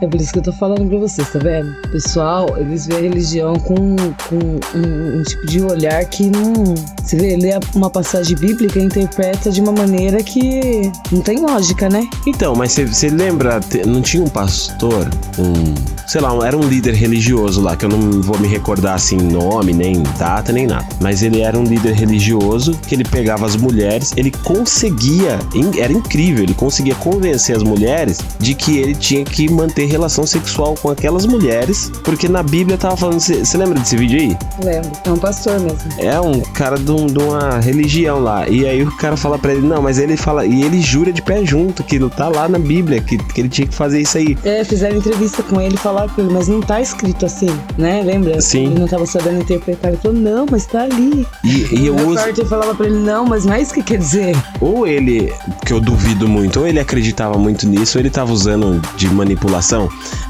É por isso que eu tô falando pra vocês, tá vendo? Pessoal, eles veem a religião com, com um, um, tipo de olhar que não. Você vê, lê uma passagem bíblica e interpreta de uma maneira que não tem lógica, né? Então, mas você lembra, não tinha um pastor, um. Sei lá, era um líder religioso lá, que eu não vou me recordar assim nome, nem data, nem nada. Mas ele era um líder religioso que ele pegava as mulheres, ele conseguia, era incrível, ele conseguia convencer as mulheres de que ele tinha que manter relação sexual com aquelas mulheres, porque na Bíblia tava falando. Você lembra desse vídeo aí? Lembro. É um pastor mesmo. É um cara de, um, de, uma religião lá. E aí o cara fala pra ele, não, mas ele fala. E ele jura de pé junto, que não tá lá na Bíblia, que, que ele tinha que fazer isso aí. É, fizeram entrevista com ele e falaram com ele, mas não tá escrito assim, né? Lembra? Sim. Ele não tava sabendo interpretar. Ele falou, não, mas tá ali. E, e eu uso... parte falava pra ele, não, mas não é isso que quer dizer. Ou ele, que eu duvido muito, ou ele acreditava muito nisso, ou ele tava usando de manipulação.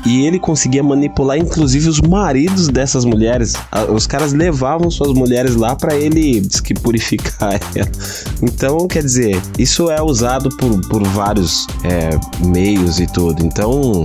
E ele conseguia manipular, inclusive, os maridos dessas mulheres. Os caras levavam suas mulheres lá para ele que purificar ela. Então, quer dizer, isso é usado por, por vários é, meios e tudo. Então,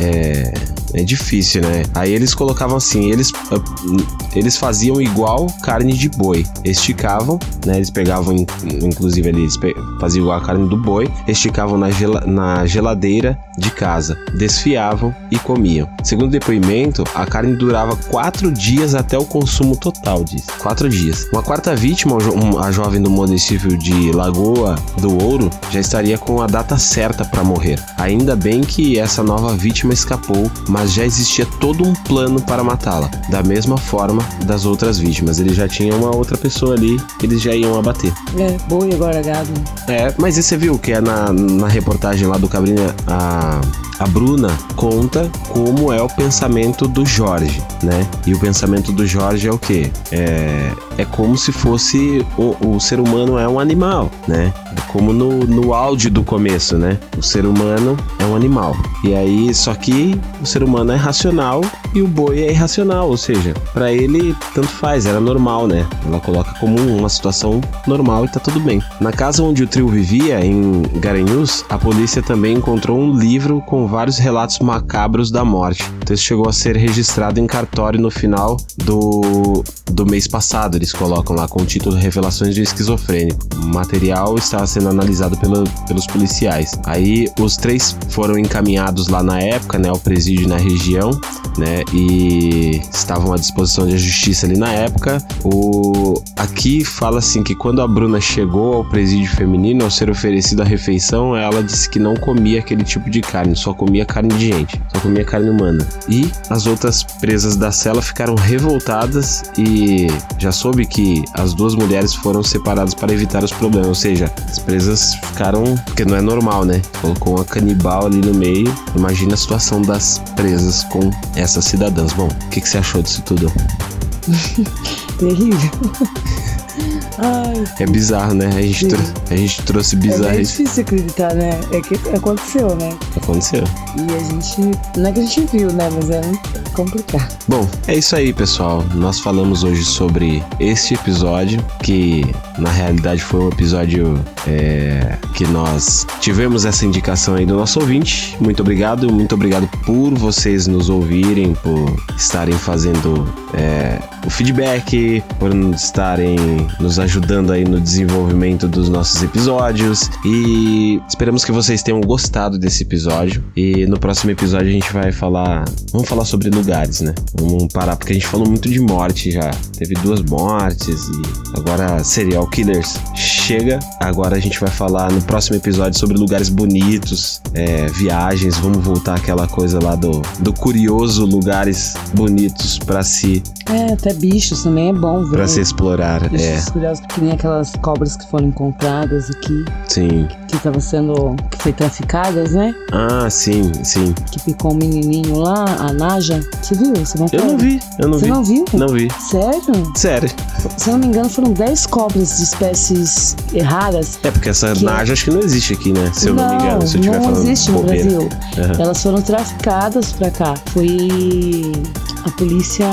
é, é difícil, né? Aí eles colocavam assim, eles, ah, eles faziam igual carne de boi, esticavam, né? Eles pegavam, inclusive eles faziam igual a carne do boi, esticavam na, gel na geladeira de casa, desfiavam e comiam. Segundo o depoimento, a carne durava quatro dias até o consumo total disso. Quatro dias. Uma quarta vítima, a jovem do município de Lagoa do Ouro, já estaria com a data certa para morrer. Ainda bem que essa nova vítima escapou, mas já existia todo um plano para matá-la, da mesma forma das outras vítimas. Ele já tinha uma outra pessoa ali que eles já iam abater. É, boi agora gado. É, mas e você viu que é na, na reportagem lá do Cabrinha, a, a Bruna conta como é o pensamento do Jorge, né? E o pensamento do Jorge é o quê? É, é como se fosse o, o ser humano é um animal, né? É como no, no áudio do começo, né? O ser humano é um animal. E aí, só que o ser humano é racional e o boi é irracional, ou seja, para ele tanto faz, era normal, né? Ela coloca como uma situação normal e tá tudo bem. Na casa onde o trio vivia, em Garanhuns, a polícia também encontrou um livro com vários relatos macabros da morte. O texto chegou a ser registrado em cartório no final do, do mês passado. Eles colocam lá com o título Revelações de Esquizofrênico. O material estava sendo analisado pelo, pelos policiais. Aí os três foram encaminhados lá na época, né, ao presídio na região, né, e estavam à disposição da justiça ali na época. O aqui fala assim que quando a Bruna chegou ao presídio feminino ao ser oferecida a refeição, ela disse que não comia aquele tipo de carne, só comia carne de gente, só comia carne humana. E as outras presas da cela ficaram revoltadas e já soube que as duas mulheres foram separadas para evitar os problemas, ou seja, as presas ficaram, porque não é normal, né? Colocou uma canibal ali no meio. Imagina a situação das presas com essas cidadãs. Bom, o que, que você achou disso tudo? Terrível. Ai. É bizarro, né? A gente, trou a gente trouxe bizarro. É, é difícil acreditar, né? É que aconteceu, né? Aconteceu. E a gente. Não é que a gente viu, né? Mas é complicado. Bom, é isso aí, pessoal. Nós falamos hoje sobre este episódio, que na realidade foi um episódio é, que nós tivemos essa indicação aí do nosso ouvinte. Muito obrigado, muito obrigado por vocês nos ouvirem, por estarem fazendo é, o feedback, por estarem nos ajudando aí no desenvolvimento dos nossos episódios. E esperamos que vocês tenham gostado desse episódio. E no próximo episódio a gente vai falar. Vamos falar sobre lugares, né? Vamos parar, porque a gente falou muito de morte já. Teve duas mortes e agora serial killers chega. Agora a gente vai falar no próximo episódio sobre lugares bonitos, é, viagens. Vamos voltar àquela coisa lá do, do curioso lugares bonitos para se. É, até bichos também é bom ver. Pra se explorar, bichos é. Curiosos, que nem aquelas cobras que foram encontradas aqui. Sim. Que estavam sendo. que foi traficadas, né? Ah, sim, sim. Que picou um menininho lá, a Naja. Você viu? Você não Eu não vi, eu não Você vi. não viu? Não vi. Sério? Sério. Se eu não me engano, foram 10 cobras de espécies raras. É, porque essa que... Naja acho que não existe aqui, né? Se eu não, não me engano. Se eu não falando existe no bobeira. Brasil. Uhum. Elas foram traficadas pra cá. Foi a polícia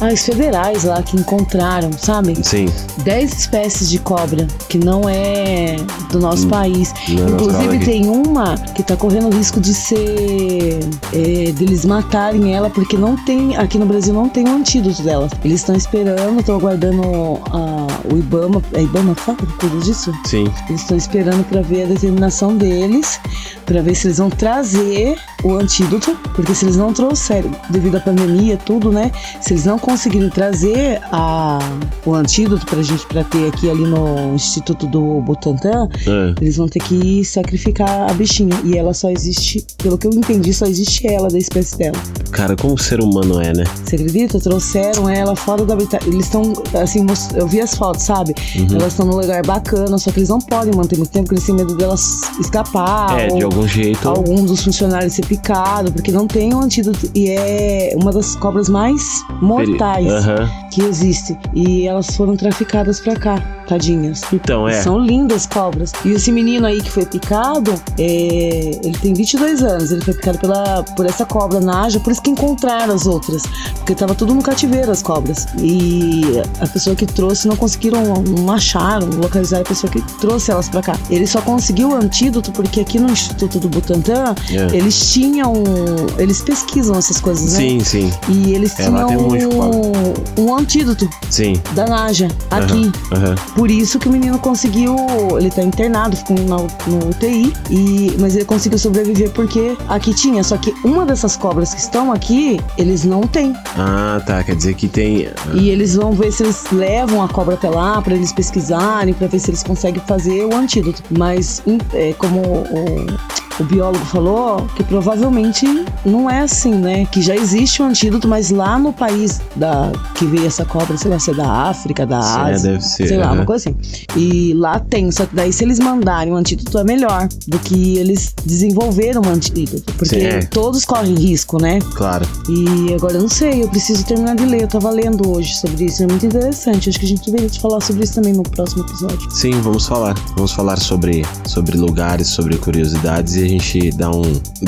as federais lá que encontraram, sabe? Sim. 10 espécies de cobra que não é do nosso Hum, país. não é Inclusive tem uma que tá correndo o risco de ser é, deles matarem ela porque não tem aqui no Brasil não tem um antídoto dela. Eles estão esperando, estão aguardando a- o IBAMA, é IBAMA fala cuida disso? Sim. Eles estão esperando para ver a determinação deles, para ver se eles vão trazer o antídoto, porque se eles não trouxerem, devido à pandemia, tudo, né? Se eles não conseguirem trazer a, o antídoto pra gente para ter aqui ali no Instituto do Butantan, É. eles vão ter que sacrificar a bichinha. E ela só existe, pelo que eu entendi, só existe ela da espécie dela. Cara, como o ser humano é, né? Você acredita? Trouxeram ela fora do habitat. Eles estão, assim, eu vi as fotos, sabe? Uhum. Elas estão num lugar bacana, só que eles não podem manter muito tempo, porque eles têm medo delas escapar. é, de algum jeito. algum dos funcionários ser picado, porque não tem um antídoto. E é uma das cobras mais mortais Aham. que existe. E elas foram traficadas pra cá, tadinhas. Então, é. São lindas cobras. E esse menino aí que foi picado, é, ele tem 22 anos. Ele foi picado pela, por essa cobra naja, por isso que encontraram as outras. Porque tava tudo no cativeiro as cobras. E a pessoa que trouxe não conseguiram, não acharam, localizar a pessoa que trouxe elas pra cá. Ele só conseguiu o antídoto porque aqui no Instituto do Butantan, É. eles tinham. Eles pesquisam essas coisas, né? Sim, sim, E eles É, lá tinham tem um um, um antídoto sim. da Naja aqui. Aham, aham. Por isso que o menino conseguiu. Ele tá internado, ficou na, no UTI. E, mas ele conseguiu sobreviver porque aqui tinha. Só que uma dessas cobras que estão aqui, eles não têm. Ah, tá. Quer dizer que tem. E eles vão ver se eles levam a cobra até lá pra eles pesquisarem, pra ver se eles conseguem fazer o antídoto. Mas, é, como o, o biólogo falou, que provavelmente não é assim, né? Que já existe um antídoto, mas lá no país da, que veio essa cobra, sei lá, se é da África, da Sim, Ásia. deve ser. Sei lá, uma coisa assim. E lá tem, só que daí se eles mandarem um antídoto é melhor do que eles desenvolveram um antídoto. Porque Sim, é. todos correm risco, né? Claro. E agora eu não sei, eu preciso terminar de ler. Eu tava lendo hoje sobre isso, é muito interessante. Acho que a gente deveria te falar sobre isso também no próximo episódio. Sim, vamos falar. Vamos falar sobre, sobre lugares, sobre curiosidades e gente dá um.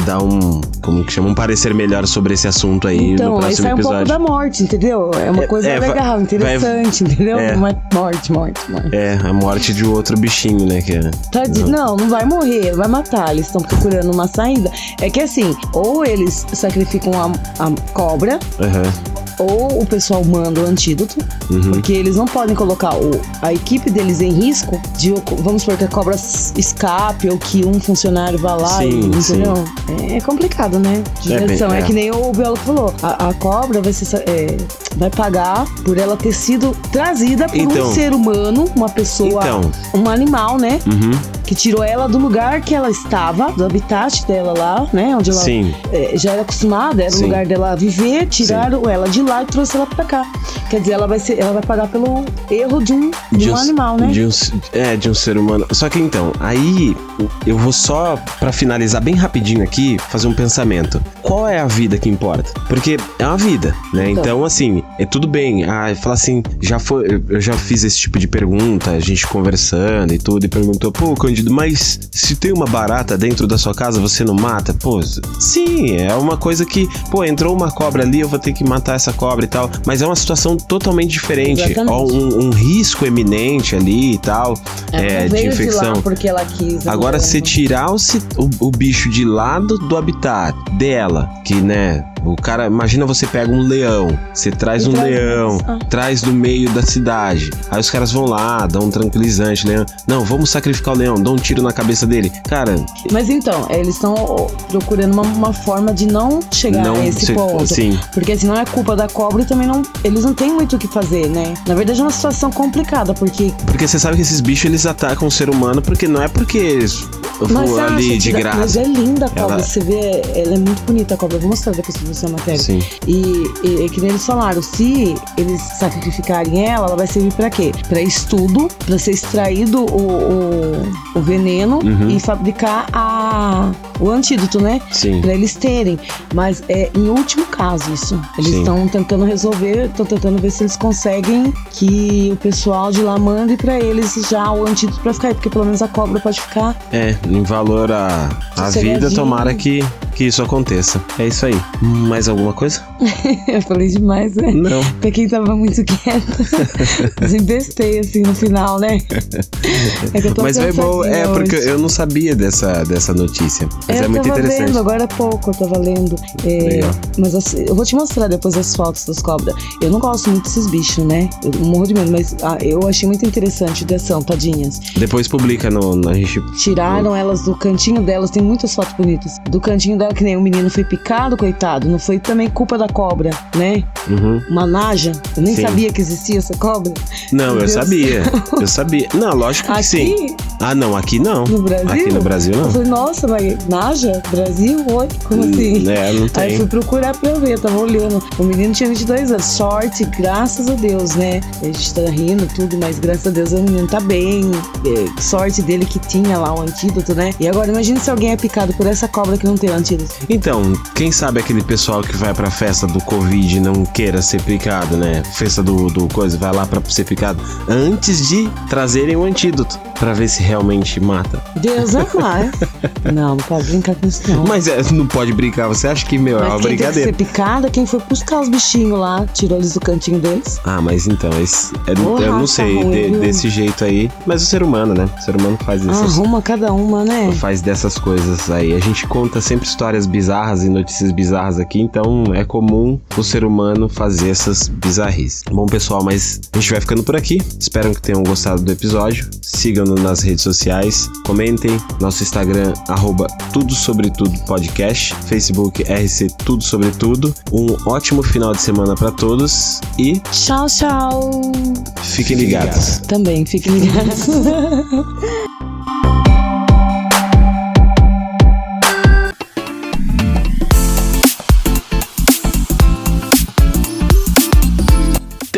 dá um. como que chama? Um parecer melhor sobre esse assunto aí no Então, aí próximo sai um pouco episódio. da morte, entendeu? É uma É, coisa é, vai- legal, interessante, entendeu? é. Morte, morte, morte. É, a morte de outro bichinho, né? Que é. Tadi- Não, não vai morrer, vai matar. Eles estão procurando uma saída. É que assim, ou eles sacrificam a, a cobra, Aham. ou o pessoal manda o antídoto, Uhum. porque eles não podem colocar o, a equipe deles em risco de, vamos supor, que a cobra escape ou que um funcionário vá lá, Sim, entendeu? É, é complicado, né? De É direção. É, é. que nem o biólogo falou, a, a cobra vai, ser, é, vai pagar por ela ter sido trazida por Então. um ser humano, uma pessoa, Então. um animal, né? Uhum. Que tirou ela do lugar que ela estava, do habitat dela lá, né? Onde ela Sim. é, já era acostumada, era Sim. o lugar dela viver, tiraram ela de lá e trouxe ela pra cá. Quer dizer, ela vai, ser, ela vai pagar pelo erro de um, de um animal, né? de um é, de um ser humano. Só que então, aí eu vou só, pra finalizar bem rapidinho aqui, fazer um pensamento. Qual é a vida que importa? Porque é uma vida, né? Então. Então, assim, é tudo bem. Ah, falar assim, já foi. eu- Eu já fiz esse tipo de pergunta, a gente conversando e tudo, e perguntou, pô, Cândido, mas se tem uma barata dentro da sua casa, você não mata? Pô, sim, é uma coisa que, pô, entrou uma cobra ali, eu vou ter que matar essa cobra e tal. Mas é uma situação totalmente diferente. Ó, um, um risco eminente ali e tal, é, não de infecção. lá porque ela quis. Agora, se tirar o, o, o bicho de lado do habitat dela, que, né, o cara, imagina você pega um leão, você traz um traz leão, mais- ah. traz do meio da cidade, aí os caras vão lá, dão um tranquilizante, leão, não, vamos sacrificar o leão, dá um tiro na cabeça dele. Cara, Mas então, eles estão procurando uma, uma forma de não chegar não a esse se- ponto. Sim, Porque assim, não é culpa da cobra e também não. Eles não têm muito o que fazer, né? Na verdade é uma situação complicada, porque. porque você sabe que esses bichos eles atacam o ser humano porque não é porque eles você ali de graça. Mas é linda a cobra, Ela- você vê, ela é muito bonita a cobra. Eu vou mostrar depois pra você a matéria. Sim. E, e, e que nem eles falaram, se eles sacrificarem ela, ela vai servir pra quê? Pra estudo, pra ser extraído o, o, o veneno Uhum. e fabricar a, o antídoto, né? Sim. Pra eles terem. Mas é em último caso isso. Eles estão tentando resolver, estão tentando ver se eles conseguem que o pessoal de lá mande pra eles já o antídoto pra ficar aí, porque pelo menos a cobra pode ficar. É, em valor a, a vida, tomara que que isso aconteça. É isso aí. Mais alguma coisa? Eu falei demais, né? Não. Pra quem tava muito quieto. Desembestei assim no final, né? É que eu tô Mas foi bom, é cansadinha porque hoje. eu não sabia dessa, dessa notícia. Mas é, eu muito interessante. vendo agora há pouco, eu tava lendo. É, mas assim, eu vou te mostrar depois as fotos das cobras. Eu não gosto muito desses bichos, né? Eu morro de medo, mas ah, eu achei muito interessante de ação, tadinhas. Depois publica no. no- A gente. Tiraram elas do cantinho delas, tem muitas fotos bonitas. Do cantinho dela, que nem o menino foi picado, coitado. Não foi também culpa da cobra, né? Uhum. Uma naja. Eu nem Sim. sabia que existia essa cobra. Não, Meu eu Deus. sabia. Eu sabia. Não, lógico que Aqui, sim. Ah, não, aqui não. no Brasil? Aqui no Brasil Eu não. falei, nossa, mas naja? Brasil? Oi? Como assim? É, não Aí tem. fui procurar pra ver, tava olhando. O menino tinha 22 anos. Sorte, graças a Deus, né? A gente tá rindo tudo, mas graças a Deus o menino tá bem. É, sorte dele que tinha lá o antídoto, né? E agora imagine se alguém é picado por essa cobra que não tem antídoto. Então, quem sabe aquele pessoal que vai pra festa do Covid e não queira ser picado, né? Festa do, do coisa, vai lá pra ser picado antes de trazerem o antídoto. Pra ver se realmente mata. Deus amar. não, não pode brincar com isso não. Mas é, não pode brincar. Você acha que, meu, é Mas uma quem brincadeira? ser picada, quem foi buscar os bichinhos lá, tirou eles do cantinho deles. Ah, mas então, esse, é- Ô, eu não sei ruim, de- desse jeito aí. Mas o ser humano, né? O ser humano faz essas, Arruma cada uma, né? faz dessas coisas aí. A gente conta sempre histórias bizarras e notícias bizarras aqui, então é comum o ser humano fazer essas bizarrices. Bom, pessoal, mas a gente vai ficando por aqui. Espero que tenham gostado do episódio. Nas redes sociais, comentem. Nosso Instagram, arroba Tudo Sobre Tudo Podcast, Facebook RC Tudo Sobre Tudo. Um ótimo final de semana para todos e Tchau, tchau. fiquem ligados. Também, fiquem ligados.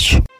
Tudo sobre tudo podcast.